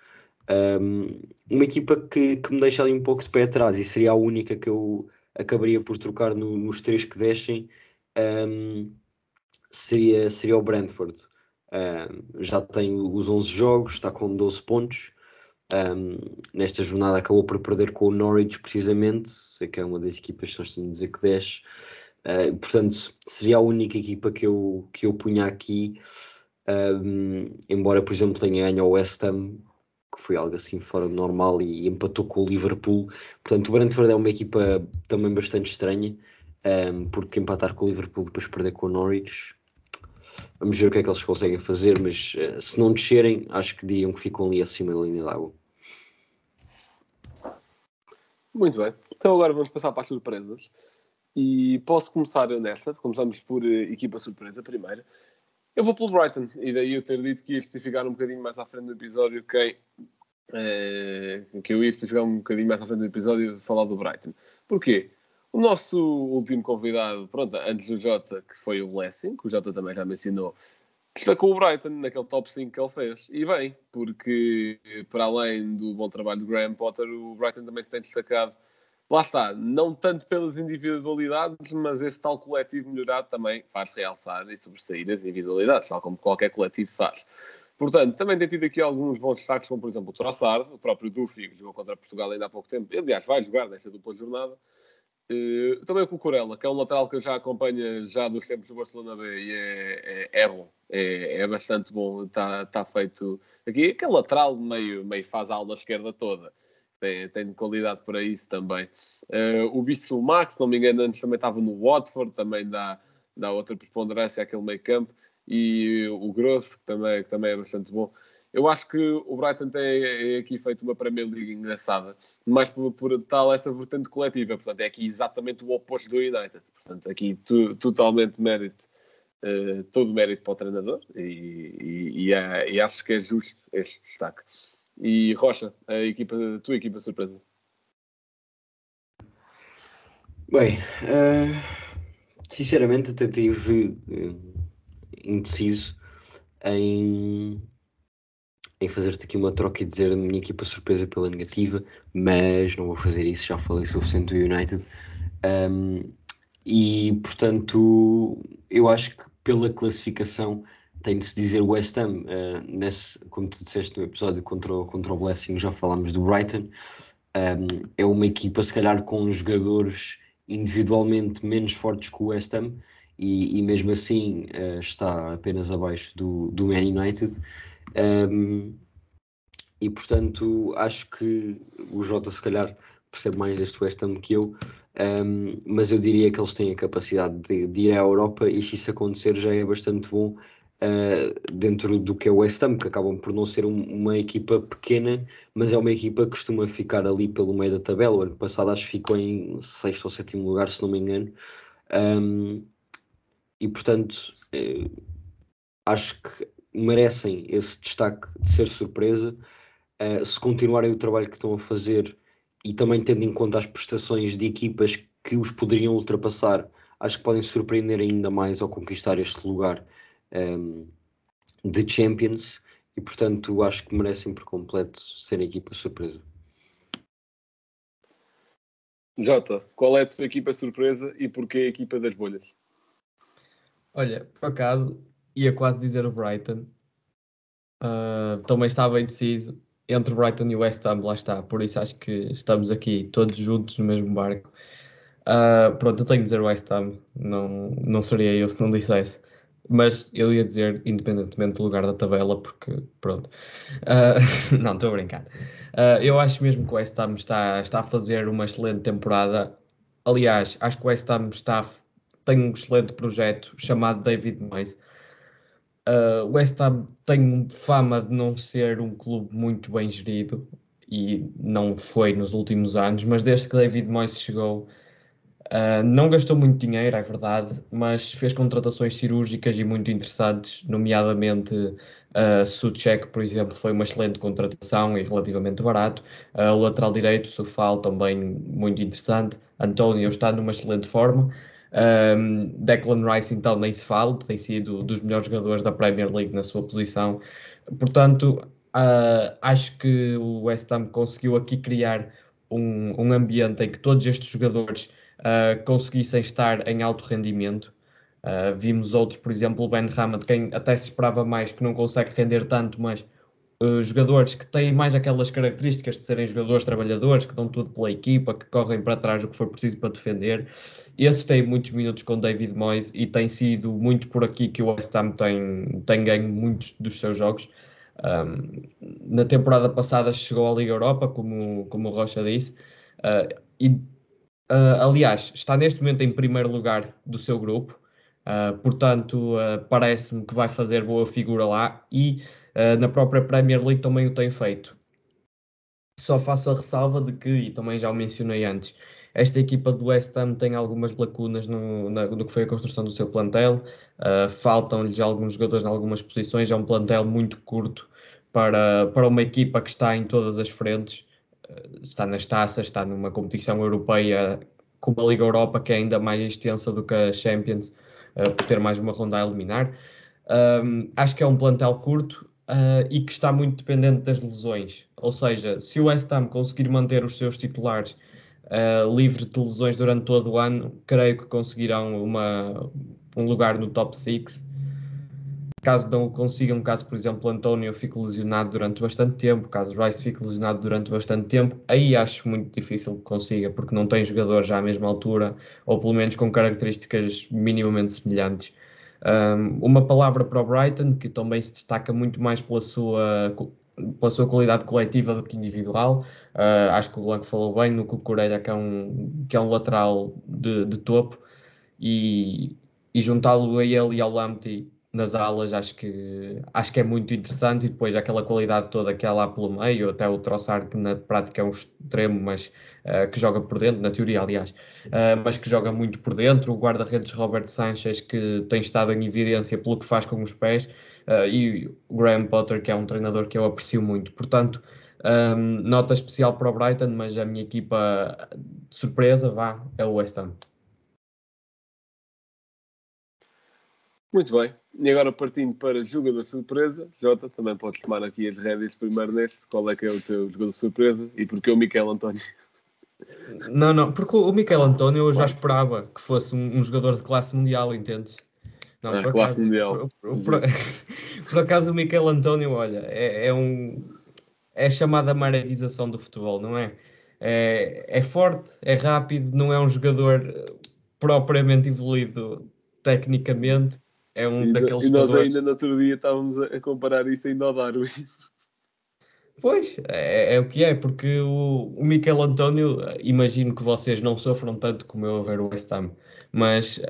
Um, uma equipa que, que me deixa ali um pouco de pé atrás e seria a única que eu acabaria por trocar no, nos três que descem. Um, seria, seria o Brentford. Uh, já tem os 11 jogos, está com 12 pontos. Um, nesta jornada acabou por perder com o Norwich precisamente, sei que é uma das equipas que temos de dizer que desce, uh, portanto seria a única equipa que eu, que eu punha aqui, um, embora por exemplo tenha ganho o West Ham, que foi algo assim fora do normal e empatou com o Liverpool, portanto o Brentford é uma equipa também bastante estranha, um, porque empatar com o Liverpool depois perder com o Norwich Vamos ver o que é que eles conseguem fazer, mas uh, se não descerem, acho que diriam que ficam ali acima da linha d'água. Muito bem. Então agora vamos passar para as surpresas. E posso começar nesta. Começamos por uh, equipa surpresa primeiro. Eu vou pelo Brighton. E daí eu ter dito que ia especificar um bocadinho mais à frente do episódio quem... Uh, que eu ia especificar um bocadinho mais à frente do episódio falar do Brighton. Porquê? O nosso último convidado, pronto, antes do Jota, que foi o Blessing, que o Jota também já mencionou, destacou o Brighton naquele top 5 que ele fez. E bem, porque para além do bom trabalho do Graham Potter, o Brighton também se tem destacado. Lá está, não tanto pelas individualidades, mas esse tal coletivo melhorado também faz realçar e sobressair as individualidades, tal como qualquer coletivo faz. Portanto, também tem tido aqui alguns bons destaques, como por exemplo o Trossard, o próprio Duffy, que jogou contra Portugal ainda há pouco tempo. Aliás, vai jogar nesta dupla jornada. Uh, também o Cucurella, que é um lateral que eu já acompanho já dos tempos do Barcelona B e é, é, é bom, é, é, bastante bom, está tá feito aqui. Aquele lateral meio, meio faz a ala esquerda toda, tem, tem qualidade para isso também. Uh, o Bissell Max, se não me engano, antes também estava no Watford, também dá, dá outra preponderância àquele meio campo. E o Grosso, que também, que também é bastante bom. Eu acho que o Brighton tem aqui feito uma Premier League engraçada, mais por, por tal essa vertente coletiva. Portanto, é aqui exatamente o oposto do United. Portanto, aqui tu, totalmente mérito, uh, todo mérito para o treinador e, e, e, é, e, acho que é justo este destaque. E Rocha, a, equipa, a tua equipa surpresa. Bem, uh, sinceramente até tive uh, indeciso em em fazer-te aqui uma troca e dizer a minha equipa surpresa pela negativa, mas não vou fazer isso, já falei suficiente do United. Um, e portanto, eu acho que pela classificação tem de se dizer o West Ham, uh, nesse, como tu disseste no episódio contra o, contra o Blessing, já falámos do Brighton. Um, é uma equipa, se calhar, com jogadores individualmente menos fortes que o West Ham, e, e mesmo assim uh, está apenas abaixo do, do Man United. Um, e portanto, acho que o Jota, se calhar, percebe mais deste West Ham que eu, um, mas eu diria que eles têm a capacidade de, de, ir à Europa e se isso acontecer já é bastante bom uh, dentro do que é o West Ham, que acabam por não ser um, uma equipa pequena, mas é uma equipa que costuma ficar ali pelo meio da tabela. O ano passado acho que ficou em sexto ou sétimo lugar, se não me engano. Um, e portanto, uh, acho que merecem esse destaque de ser surpresa. Uh, se continuarem o trabalho que estão a fazer e também tendo em conta as prestações de equipas que os poderiam ultrapassar, acho que podem surpreender ainda mais ao conquistar este lugar um, ehm, de Champions e portanto acho que merecem por completo ser a equipa surpresa. Jota, qual é a tua equipa surpresa e porquê a equipa das bolhas? Olha, por acaso, ia quase dizer o Brighton. Uh, também estava indeciso entre Brighton e West Ham, lá está. Por isso acho que estamos aqui todos juntos no mesmo barco. Uh, pronto, eu tenho de dizer West Ham, não, não seria eu se não dissesse. Mas eu ia dizer, independentemente do lugar da tabela, porque pronto. Uh, não, estou a brincar. Uh, eu acho mesmo que o West Ham está, está a fazer uma excelente temporada. Aliás, acho que o West Ham está, tem um excelente projeto chamado David Moyes Uh, West Ham tem fama de não ser um clube muito bem gerido e não foi nos últimos anos, mas desde que David Moyes chegou, uh, não gastou muito dinheiro, é verdade, mas fez contratações cirúrgicas e muito interessantes, nomeadamente uh, Suchek, por exemplo, foi uma excelente contratação e relativamente barato. Uh, o lateral direito, Sufal, também muito interessante. António está numa excelente forma. Um, Declan Rice, então, nem se fala, tem sido dos melhores jogadores da Premier League na sua posição. Portanto, uh, acho que o West Ham conseguiu aqui criar um, um ambiente em que todos estes jogadores uh, conseguissem estar em alto rendimento. Uh, vimos outros, por exemplo, o Ben Rama, quem até se esperava mais, que não consegue render tanto, mas uh, jogadores que têm mais aquelas características de serem jogadores trabalhadores, que dão tudo pela equipa, que correm para trás o que for preciso para defender. Esses têm muitos minutos com David Moyes e tem sido muito por aqui que o West Ham tem, tem ganho muitos dos seus jogos. Um, na temporada passada chegou à Liga Europa, como, como o Rocha disse, uh, e uh, aliás está neste momento em primeiro lugar do seu grupo, uh, portanto parece-me que vai fazer boa figura lá e na própria Premier League também o tem feito. Só faço a ressalva de que, e também já o mencionei antes, esta equipa do West Ham tem algumas lacunas no, na, no que foi a construção do seu plantel, uh, faltam-lhes alguns jogadores em algumas posições, é um plantel muito curto para, para uma equipa que está em todas as frentes, uh, está nas taças, está numa competição europeia como a Liga Europa, que é ainda mais extensa do que a Champions, uh, por ter mais uma ronda a eliminar. Um, acho que é um plantel curto, Uh, e que está muito dependente das lesões. Ou seja, se o West Ham conseguir manter os seus titulares uh, livres de lesões durante todo o ano, creio que conseguirão uma, um lugar no top 6. Caso não o consigam, caso, por exemplo, António fique lesionado durante bastante tempo, caso Rice fique lesionado durante bastante tempo, aí acho muito difícil que consiga, porque não tem jogador já à mesma altura, ou pelo menos com características minimamente semelhantes. Um, uma palavra para o Brighton, que também se destaca muito mais pela sua, pela sua qualidade coletiva do que individual. Uh, acho que o Blanco falou bem no Cucurella, que é um, que é um lateral de, de topo, e, e juntá-lo a ele e ao Lamptey nas alas acho que, acho que é muito interessante e depois aquela qualidade toda que há lá pelo meio, até o Troçar que na prática é um extremo, mas uh, que joga por dentro, na teoria aliás, uh, mas que joga muito por dentro, o guarda-redes Robert Sanchez que tem estado em evidência pelo que faz com os pés uh, e o Graham Potter que é um treinador que eu aprecio muito, portanto um, nota especial para o Brighton, mas a minha equipa de surpresa, vá, é o West Ham. Muito bem. E agora partindo para jogador surpresa, Jota, também podes tomar aqui as rédeas primeiro neste. Qual é que é o teu jogador surpresa e porquê o Miquel António? Não, não, porque o Miquel António eu já esperava que fosse um, um jogador de classe mundial, entendes? Não, ah, classe acaso, mundial. Por, por, por, acaso o Miquel António, olha, é, é um é a chamada marerização do futebol, não é? é? É forte, é rápido, não é um jogador propriamente evoluído tecnicamente, é um e, daqueles E nós ainda no outro dia estávamos a comparar isso ainda ao Darwin. Pois, é, é, o que é, porque o, o Miquel António, imagino que vocês não sofram tanto como eu a ver o West Ham, mas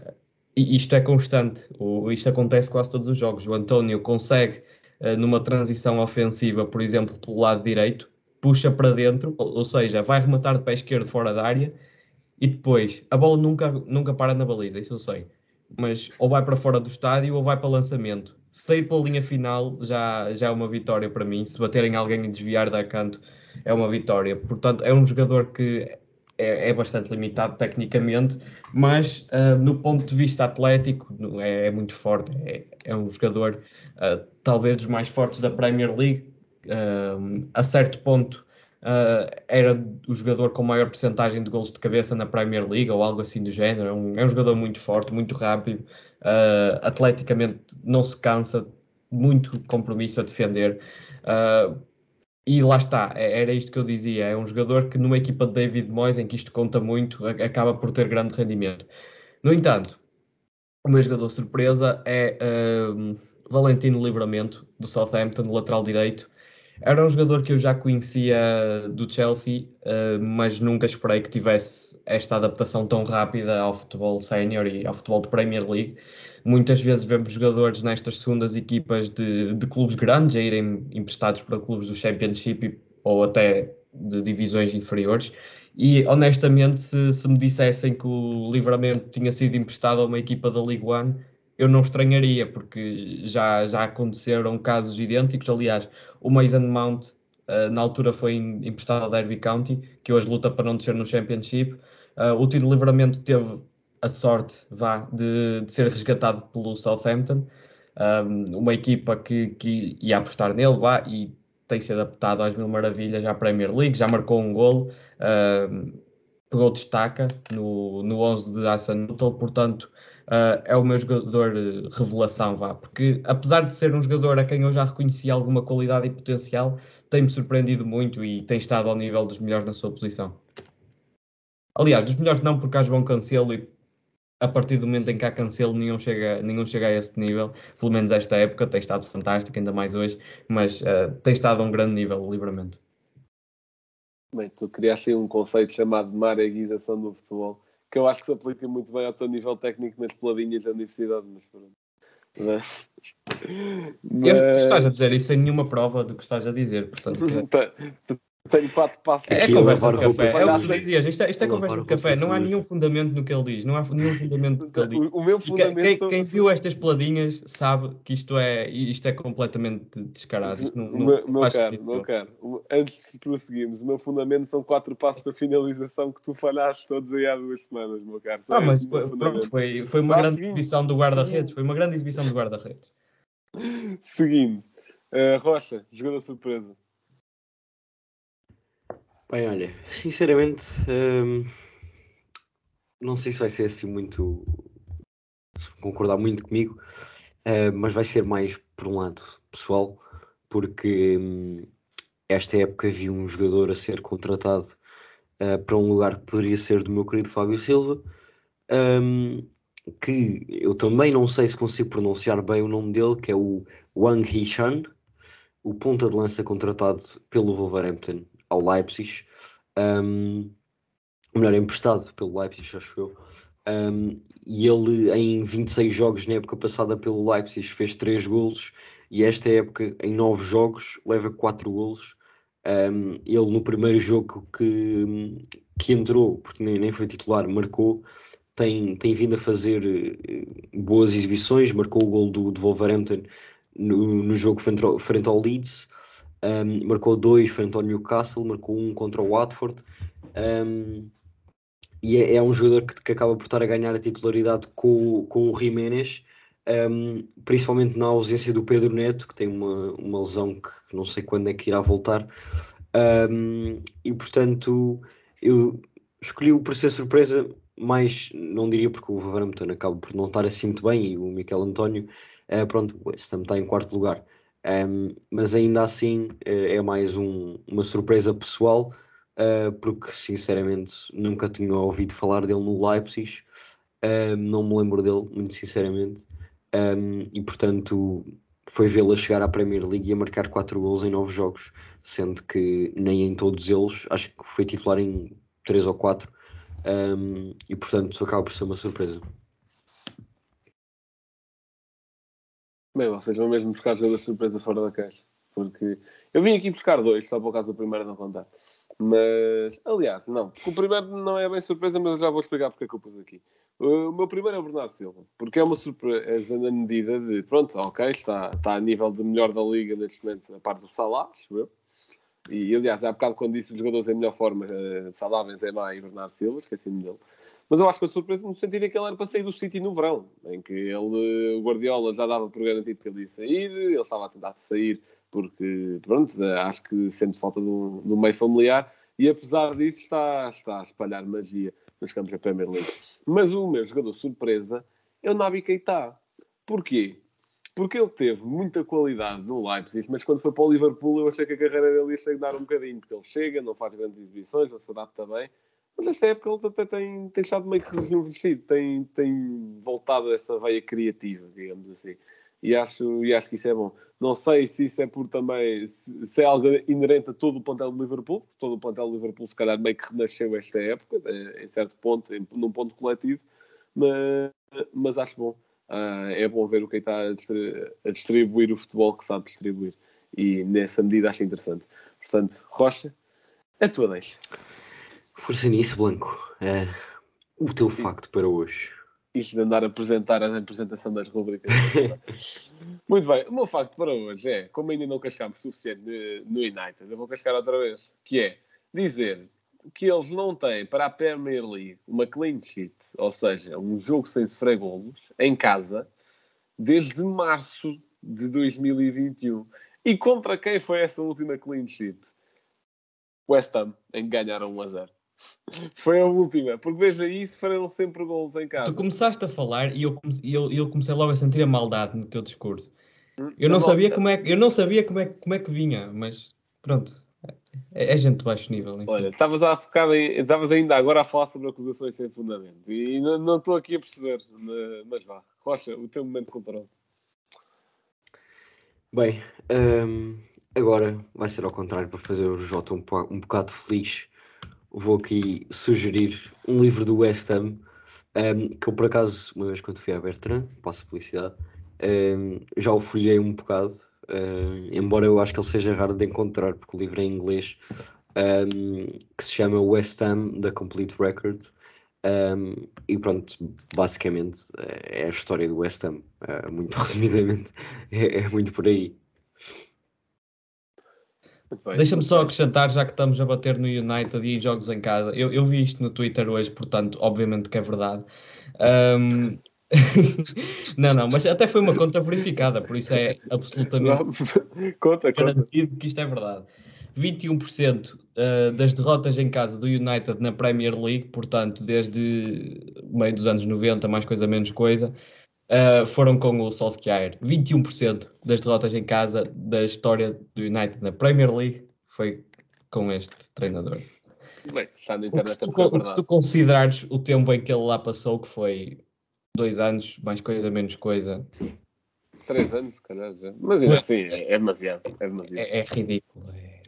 isto é constante, o, isto acontece quase todos os jogos. O António consegue eh, numa transição ofensiva, por exemplo, pelo lado direito, puxa para dentro, ou, ou, seja, vai rematar de pé esquerdo fora da área e depois a bola nunca, nunca para na baliza, isso eu sei. Mas ou vai para fora do estádio ou vai para lançamento. Sair pela linha final já, já é uma vitória para mim. Se baterem alguém e desviar da canto, é uma vitória. Portanto, é um jogador que é, é bastante limitado tecnicamente, mas uh, no ponto de vista atlético é, é muito forte. É, é um jogador uh, talvez dos mais fortes da Premier League. Uh, a certo ponto era o jogador com maior percentagem de gols de cabeça na Premier League ou algo assim do género. É um, é um jogador muito forte, muito rápido, atleticamente não se cansa, muito compromisso a defender. Uh, e lá está, é, era isto que eu dizia. É um jogador que numa equipa de David Moyes, em que isto conta muito, acaba por ter grande rendimento. No entanto, o meu jogador surpresa é um, Valentino Livramento, do Southampton, lateral direito. Era um jogador que eu já conhecia do Chelsea, uh, mas nunca esperei que tivesse esta adaptação tão rápida ao futebol sénior e ao futebol de Premier League. Muitas vezes vemos jogadores nestas segundas equipas de, de clubes grandes a irem emprestados para clubes do Championship ou até de divisões inferiores. E honestamente, se, se, me dissessem que o Livramento tinha sido emprestado a uma equipa da League One, eu não estranharia, porque já, já aconteceram casos idênticos. Aliás, o Mason Mount uh, na altura foi emprestado ao Derby County, que hoje luta para não descer no Championship. Uh, o Tiro Livramento teve a sorte vá, de, de ser resgatado pelo Southampton, um, uma equipa que, que ia apostar nele vá, e tem se adaptado às mil maravilhas à Premier League, já marcou um golo. Um, pegou destaca no, no 11 de Hassan Nuttall, portanto uh, é o meu jogador uh, revelação, vá, porque apesar de ser um jogador a quem eu já reconheci alguma qualidade e potencial, tem-me surpreendido muito e tem estado ao nível dos melhores na sua posição. Aliás, dos melhores não, porque há João Cancelo e a partir do momento em que há Cancelo nenhum chega, nenhum chega a esse nível, pelo menos esta época tem estado fantástico, ainda mais hoje, mas uh, tem estado a um grande nível o. Bem, tu criaste aí um conceito chamado de mareguização do futebol, que eu acho que se aplica muito bem ao teu nível técnico nas peladinhas da universidade, mas pronto. Mas... Mas... Eu, tu estás a dizer isso sem nenhuma prova do que estás a dizer, portanto. Que... Tenho quatro passos. É, é conversa de café. É o que dizias. Isto é, isto é conversa de café. Não há nenhum fundamento no que ele diz. Não há nenhum fundamento no que ele diz. O, o meu fundamento quem, quem, quem viu estas peladinhas sabe que isto é, isto é completamente descarado. Isto não, não meu, meu caro, meu caro, antes de prosseguirmos, o meu fundamento são quatro passos para finalização que tu falhaste todos aí há duas semanas, meu caro. Ah, mas foi, pronto, foi, foi uma grande exibição do guarda-redes. Foi uma grande exibição do guarda-redes. Seguindo, uh, Rocha, jogador surpresa. Bem, olha, sinceramente, hum, não sei se vai ser assim muito. Se concordar muito comigo, uh, mas vai ser mais por um lado pessoal, porque hum, esta época vi um jogador a ser contratado uh, para um lugar que poderia ser do meu querido Fábio Silva, um, que eu também não sei se consigo pronunciar bem o nome dele, que é o Wang Hichan, o ponta de lança contratado pelo Wolverhampton ao Leipzig, um, melhor, emprestado pelo Leipzig, acho eu. Um, e ele em 26 jogos na época passada pelo Leipzig fez 3 golos e esta época em 9 jogos leva 4 golos. Um, ele no primeiro jogo que, que entrou, porque nem, nem foi titular, marcou, tem, tem vindo a fazer uh, boas exibições, marcou o gol do, do Wolverhampton no, no jogo frente ao, frente ao Leeds um, marcou dois frente ao Newcastle, marcou um contra o Watford. Um, e é, é, um jogador que, que, acaba por estar a ganhar a titularidade com, com o Jiménez, um, principalmente na ausência do Pedro Neto, que tem uma, uma lesão que não sei quando é que irá voltar. E portanto, eu escolhi-o por ser surpresa, mas não diria porque o Wolverhampton acaba por não estar assim muito bem e o Miquel António, uh, pronto, o West Ham está em quarto lugar. Um, mas ainda assim uh, é mais um, uma surpresa pessoal, uh, porque sinceramente nunca tinha ouvido falar dele no Leipzig, não me lembro dele, muito sinceramente, e portanto foi vê-lo chegar à Premier League e a marcar 4 gols em 9 jogos, sendo que nem em todos eles, acho que foi titular em 3 ou 4, e portanto acaba por ser uma surpresa. Bem, vocês vão mesmo buscar jogadores de surpresa fora da caixa. Porque eu vim aqui buscar dois, só por causa do primeiro não contar. Mas, aliás, não. O primeiro não é bem surpresa, mas eu já vou explicar porque é que eu pus aqui. O meu primeiro é o Bernardo Silva. Porque é uma surpresa na medida de, pronto, ok, está, está a nível de melhor da liga neste momento, a parte do Salah, acho. E, aliás, há bocado quando disse os jogadores em melhor forma, uh, Salah, Benzema e Bernardo Silva, esqueci-me dele. Mas eu acho que a surpresa no sentido é que ele era para sair do City no verão, em que ele, o Guardiola já dava por garantido que ele ia sair, ele estava a tentar sair porque, pronto, acho que sente falta de um, de um meio familiar e apesar disso está, está a espalhar magia nos campos da Premier League. Mas o meu jogador surpresa é o Nabi Keita. Porquê? Porque ele teve muita qualidade no Leipzig, mas quando foi para o Liverpool eu achei que a carreira dele ia estagnar um bocadinho, porque ele chega, não faz grandes exibições, ele se adapta bem, mas nesta época ele até tem, tem estado meio que rejuvenescido, tem, tem voltado a essa veia criativa, digamos assim. E acho, e acho que isso é bom. Não sei se isso é por também, se, se é algo inerente a todo o plantel do Liverpool, todo o plantel do Liverpool se calhar meio que renasceu esta época, eh, em certo ponto, em, num ponto coletivo, mas, mas acho bom. Uh, é bom ver o que está a distribuir o futebol que sabe distribuir. E nessa medida acho interessante. Portanto, Rocha, a tua deixa. Força nisso, Blanco. É o teu facto para hoje. Isto de andar a apresentar a apresentação das rubricas. Muito bem, o meu facto para hoje é, como ainda não cascámos suficiente no United, eu vou cascar outra vez, que é dizer que eles não têm para a Premier League uma clean sheet, ou seja, um jogo sem sofrer golos, em casa, desde março de 2021. E contra quem foi essa última clean sheet? West Ham, em que ganharam 1 a 0. Foi a última, porque veja isso, farão sempre gols em casa. Tu começaste a falar e eu, come- eu, eu comecei logo a sentir a maldade no teu discurso. Eu Na não sabia como é, que- eu não sabia como é, como é que vinha, mas pronto. É, é gente de baixo nível. enfim. Olha, estavas a focar em, estavas ainda agora a falar sobre acusações sem fundamento e não não estou aqui a perceber, mas vá, Rocha, o teu momento cultural. Bem, hum, agora vai ser ao contrário para fazer o Jota um, um bocado feliz. Vou aqui sugerir um livro do West Ham hum, que eu por acaso, uma vez quando fui à Bertrand, passo publicidade, hum, já o folhei um bocado, hum, embora eu acho que ele seja raro de encontrar, porque o livro é em inglês, que se chama West Ham The Complete Record. Um, e pronto, basicamente é a história do West Ham, uh, muito resumidamente, é, é muito por aí. Deixa-me só acrescentar, já que estamos a bater no United e em jogos em casa, eu, eu vi isto no Twitter hoje, portanto, obviamente que é verdade. Ahm, não, não, mas até foi uma conta verificada, por isso é absolutamente Não, conta, conta. garantido que isto é verdade. 21% eh, das derrotas em casa do United na Premier League, portanto, desde meio dos anos 90, mais coisa menos coisa, eh, foram com o Solskjaer. 21% das derrotas em casa da história do United na Premier League foi com este treinador. Bem, O que se, tu, é con- se tu considerares o tempo em que ele lá passou, que foi dois anos, mais coisa menos coisa, Três anos, se calhar já. Mas ainda assim, é, é demasiado. É demasiado. é, é ridículo, é,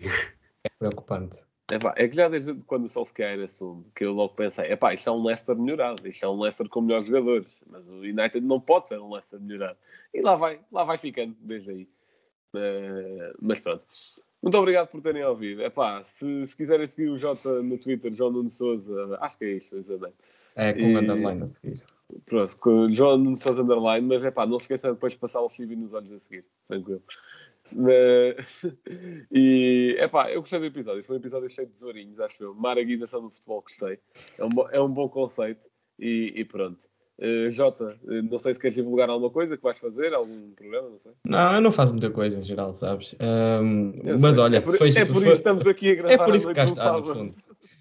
é preocupante. Epá, é que já desde quando o Solskjaer assume, que eu logo pensei, epá, isto é um Leicester melhorado, isto é um Leicester com melhores jogadores, mas o United não pode ser um Leicester melhorado. E lá vai, lá vai ficando desde aí. Eh, mas pronto. Muito obrigado por terem ouvido. Epá, se, se quiserem seguir o Jota no Twitter, João Nuno Souza, acho que é isto, exatamente. É com E- underline a seguir. Pronto, com João Nuno Souza Underline, mas epá, não se esqueçam depois de passar o chive nos olhos a seguir, tranquilo. Eh, e epá, eu gostei do episódio, foi um episódio cheio de tesourinhos, acho eu. Maraguização do futebol, gostei. É um, bo- é um bom conceito e, e pronto. Eh, Jota, eh, não sei se queres divulgar alguma coisa que vais fazer, algum programa, não sei. Não, eu não faço muita coisa em geral, sabes? Ahm, Eu mas sei. olha, é por, foi, é por foi- isso que estamos aqui a gravar é por isso que cá um está, no fundo.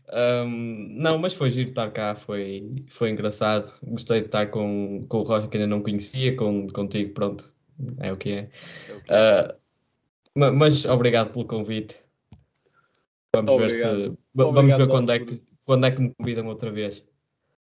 Ahm, não, mas foi giro estar cá, foi, foi engraçado. Gostei de estar com, com o Rocha que ainda não conhecia, com, contigo, pronto, é o que é. É o que é. Ma- mas obrigado pelo convite. Vamos ver se Obrigado. va- vamos Obrigado ver quando é, que, quando é que me convidam outra vez.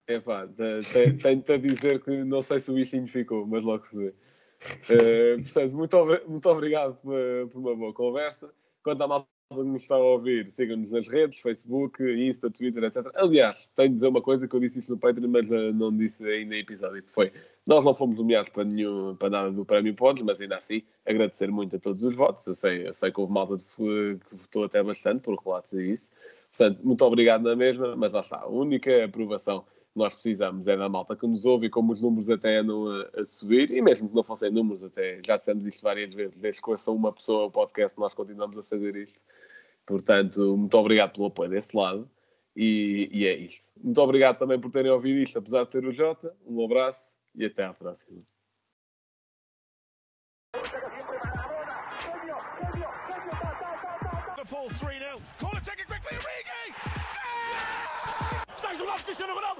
Te- te- tenho-te a dizer que não sei se o bichinho ficou, mas logo se vê. Eh, portanto, muito, muito obrigado por, por uma boa conversa. Quanto à malta que nos está a ouvir, sigam-nos nas redes, Facebook, Insta, Twitter, etc. Aliás, tenho de dizer uma coisa que eu disse isto no Patreon, mas eh, não disse ainda em episódio, que foi, nós não fomos nomeados para, nenhum, para nada do Prémio Podes, mas ainda assim, agradecer muito a todos os votos. Eu sei, eu sei que houve malta de que votou até bastante, por relatos e isso. Portanto, muito obrigado na mesma, mas lá está, a única aprovação nós precisamos é da malta que nos ouve e como os números até andam a, a subir, e mesmo que não fossem números, até já dissemos isto várias vezes, desde que ouça uma pessoa o podcast, nós continuamos a fazer isto. Portanto, muito obrigado pelo apoio desse lado. E, e é isto. Muito obrigado também por terem ouvido isto, apesar de ter o Jota. Um abraço e até à próxima. Liverpool 3 0. Corner taken quickly. Origi! Está jogado Cristiano Ronaldo.